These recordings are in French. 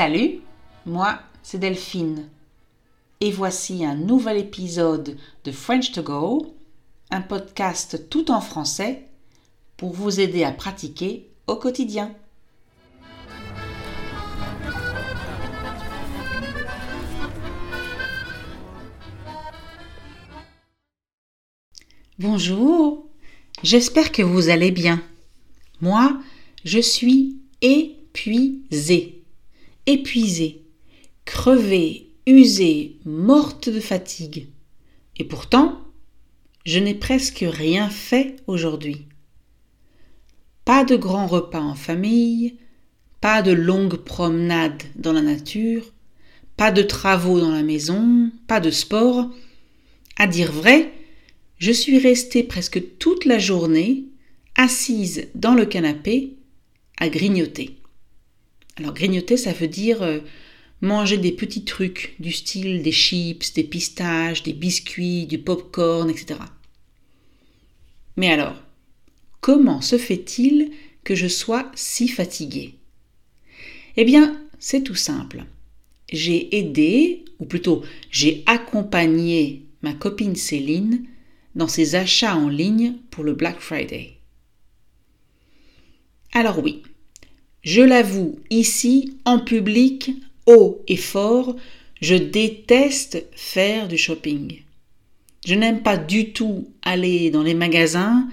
Salut, moi c'est Delphine. Et voici un nouvel épisode de French to Go, un podcast tout en français pour vous aider à pratiquer au quotidien. Bonjour, j'espère que vous allez bien. Moi, je suis épuisée épuisée, crevée, usée, morte de fatigue. Et pourtant, je n'ai presque rien fait aujourd'hui. Pas de grands repas en famille, pas de longues promenades dans la nature, pas de travaux dans la maison, pas de sport. À dire vrai, je suis restée presque toute la journée assise dans le canapé à grignoter. Alors grignoter, ça veut dire euh, manger des petits trucs du style des chips, des pistaches, des biscuits, du pop-corn, etc. Mais alors, comment se fait-il que je sois si fatiguée? Eh bien, c'est tout simple. J'ai aidé, ou plutôt j'ai accompagné ma copine Céline dans ses achats en ligne pour le Black Friday. Alors oui, je l'avoue ici, en public, haut et fort, je déteste faire du shopping. Je n'aime pas du tout aller dans les magasins,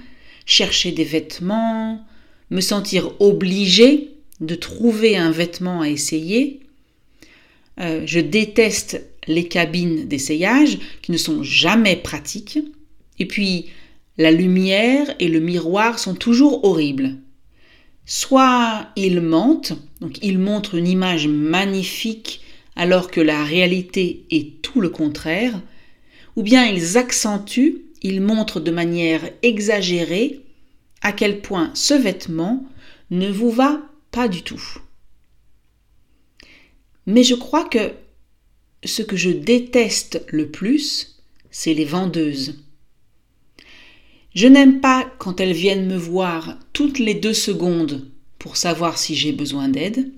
chercher des vêtements, me sentir obligé de trouver un vêtement à essayer. Euh, je déteste les cabines d'essayage qui ne sont jamais pratiques. Et puis, la lumière et le miroir sont toujours horribles. Soit ils mentent, donc ils montrent une image magnifique alors que la réalité est tout le contraire, ou bien ils accentuent, ils montrent de manière exagérée à quel point ce vêtement ne vous va pas du tout. Mais je crois que ce que je déteste le plus, c'est les vendeuses. Je n'aime pas quand elles viennent me voir toutes les deux secondes pour savoir si j'ai besoin d'aide.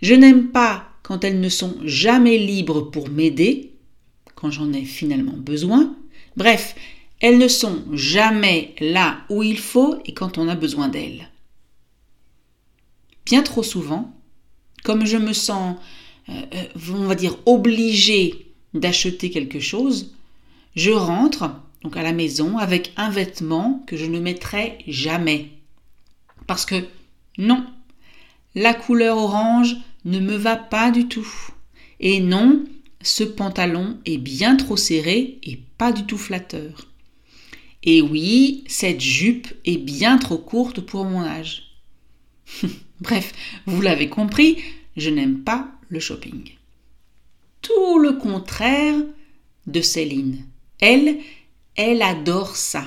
Je n'aime pas quand elles ne sont jamais libres pour m'aider, quand j'en ai finalement besoin. Bref, elles ne sont jamais là où il faut et quand on a besoin d'elles. Bien trop souvent, comme je me sens, euh, euh, on va dire, obligée d'acheter quelque chose, je rentre donc à la maison, avec un vêtement que je ne mettrai jamais. Parce que non, la couleur orange ne me va pas du tout. Et non, ce pantalon est bien trop serré et pas du tout flatteur. Et oui, cette jupe est bien trop courte pour mon âge. Bref, vous l'avez compris, je n'aime pas le shopping. Tout le contraire de Céline. Elle, elle adore ça.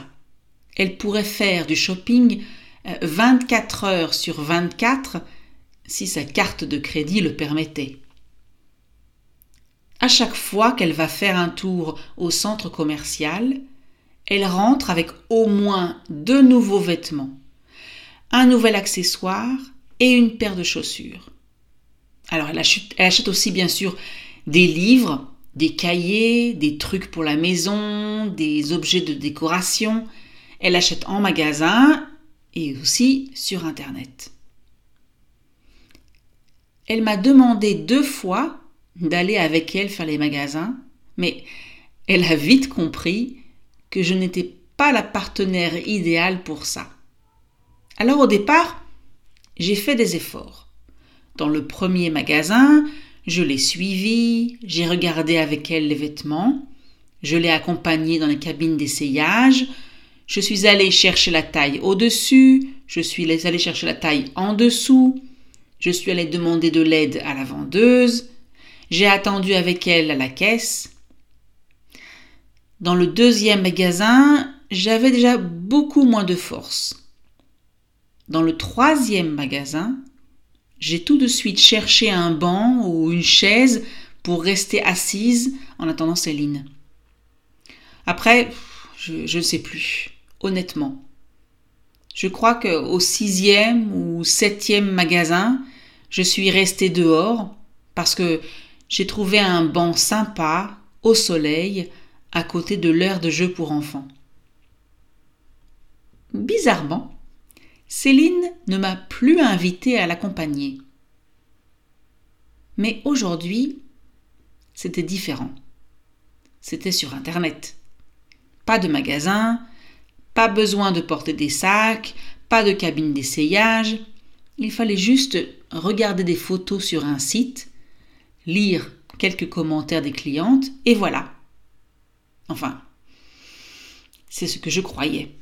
Elle pourrait faire du shopping 24 euh, heures sur 24 si sa carte de crédit le permettait. À chaque fois qu'elle va faire un tour au centre commercial, elle rentre avec au moins deux nouveaux vêtements, un nouvel accessoire et une paire de chaussures. Alors elle achète, elle achète aussi bien sûr des livres des cahiers, des trucs pour la maison, des objets de décoration. Elle achète en magasin et aussi sur Internet. Elle m'a demandé deux fois d'aller avec elle faire les magasins, mais elle a vite compris que je n'étais pas la partenaire idéale pour ça. Alors au départ, j'ai fait des efforts. Dans le premier magasin, je l'ai suivie, j'ai regardé avec elle les vêtements, je l'ai accompagnée dans les cabines d'essayage, je suis allée chercher la taille au-dessus, je suis allée chercher la taille en dessous, je suis allée demander de l'aide à la vendeuse, j'ai attendu avec elle à la caisse. Dans le deuxième magasin, j'avais déjà beaucoup moins de force. Dans le troisième magasin, j'ai tout de suite cherché un banc ou une chaise pour rester assise en attendant Céline. Après, je ne sais plus, honnêtement. Je crois qu'au sixième ou septième magasin, je suis restée dehors parce que j'ai trouvé un banc sympa, au soleil, à côté de l'aire de jeu pour enfants. Bizarrement, Céline ne m'a plus invitée à l'accompagner. Mais aujourd'hui, c'était différent. C'était sur Internet. Pas de magasin, pas besoin de porter des sacs, pas de cabine d'essayage. Il fallait juste regarder des photos sur un site, lire quelques commentaires des clientes, et voilà. Enfin, c'est ce que je croyais.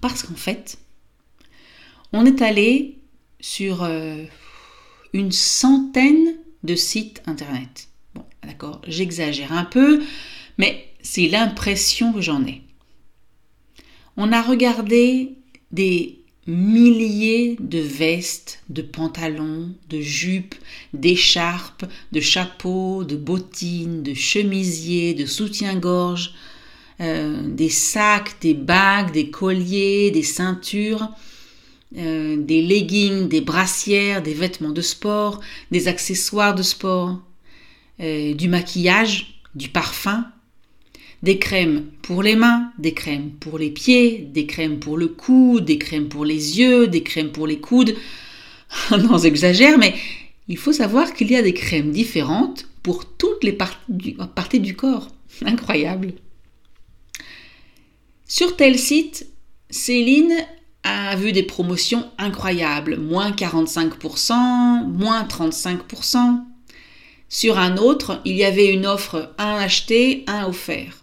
Parce qu'en fait, on est allé sur euh, une centaine de sites internet. Bon, d'accord, j'exagère un peu, mais c'est l'impression que j'en ai. On a regardé des milliers de vestes, de pantalons, de jupes, d'écharpes, de chapeaux, de bottines, de chemisiers, de soutiens-gorge, euh, des sacs, des bagues, des colliers, des ceintures, euh, des leggings, des brassières, des vêtements de sport, des accessoires de sport, euh, du maquillage, du parfum, des crèmes pour les mains, des crèmes pour les pieds, des crèmes pour le cou, des crèmes pour les yeux, des crèmes pour les coudes. non, j'exagère, mais il faut savoir qu'il y a des crèmes différentes pour toutes les parties du, corps. Incroyable. Sur tel site, Céline a vu des promotions incroyables, moins 45%, moins 35%. Sur un autre, il y avait une offre un acheté, un offert.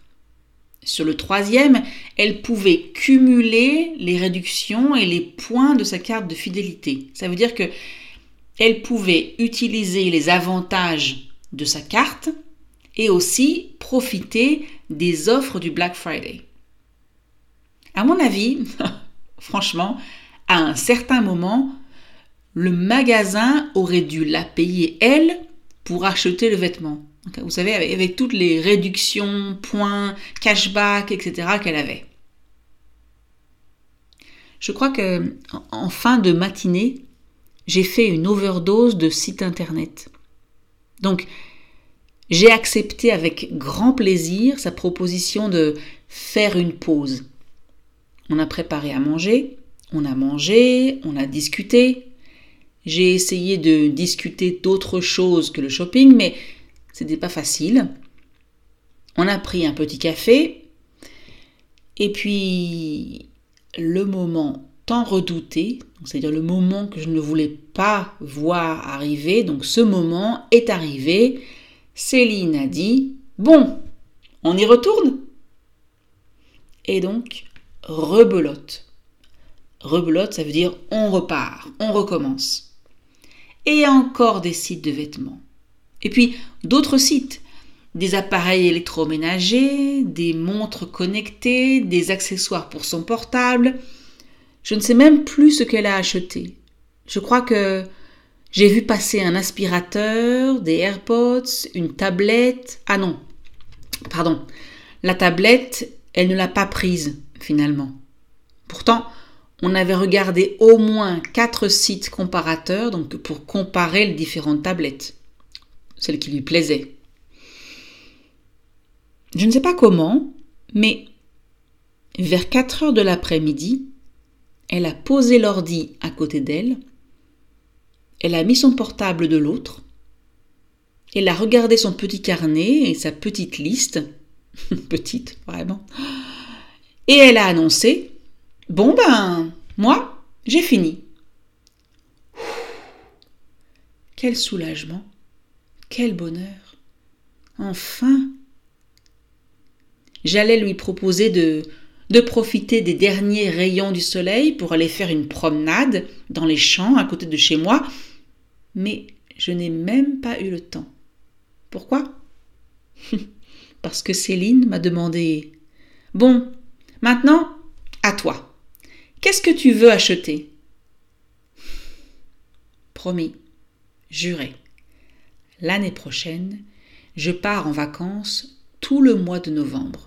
Sur le troisième, elle pouvait cumuler les réductions et les points de sa carte de fidélité. Ça veut dire que elle pouvait utiliser les avantages de sa carte et aussi profiter des offres du Black Friday. À mon avis, franchement, à un certain moment, le magasin aurait dû la payer elle pour acheter le vêtement. Vous savez, avec, toutes les réductions, points, cashback, etc. qu'elle avait. Je crois que en fin de matinée, j'ai fait une overdose de sites internet. Donc, j'ai accepté avec grand plaisir sa proposition de faire une pause. On a préparé à manger, on a mangé, on a discuté. J'ai essayé de discuter d'autres choses que le shopping, mais c'était pas facile. On a pris un petit café. Et puis, le moment tant redouté, c'est-à-dire le moment que je ne voulais pas voir arriver, donc ce moment est arrivé. Céline a dit Bon, on y retourne Et donc, rebelote. Rebelote, ça veut dire on repart, on recommence. Et encore des sites de vêtements. Et puis d'autres sites, des appareils électroménagers, des montres connectées, des accessoires pour son portable. Je ne sais même plus ce qu'elle a acheté. Je crois que j'ai vu passer un aspirateur, des AirPods, une tablette. Ah non, pardon. La tablette, elle ne l'a pas prise finalement. Pourtant, on avait regardé au moins quatre sites comparateurs donc pour comparer les différentes tablettes. Celle qui lui plaisait. Je ne sais pas comment, mais vers 4 heures de l'après-midi, elle a posé l'ordi à côté d'elle, elle a mis son portable de l'autre, elle a regardé son petit carnet et sa petite liste, petite vraiment, et elle a annoncé Bon ben, moi, j'ai fini. Quel soulagement. Quel bonheur. Enfin. J'allais lui proposer de, de profiter des derniers rayons du soleil pour aller faire une promenade dans les champs à côté de chez moi, mais je n'ai même pas eu le temps. Pourquoi? Parce que Céline m'a demandé Bon, maintenant, à toi. Qu'est-ce que tu veux acheter? Promis, juré l'année prochaine, je pars en vacances tout le mois de novembre.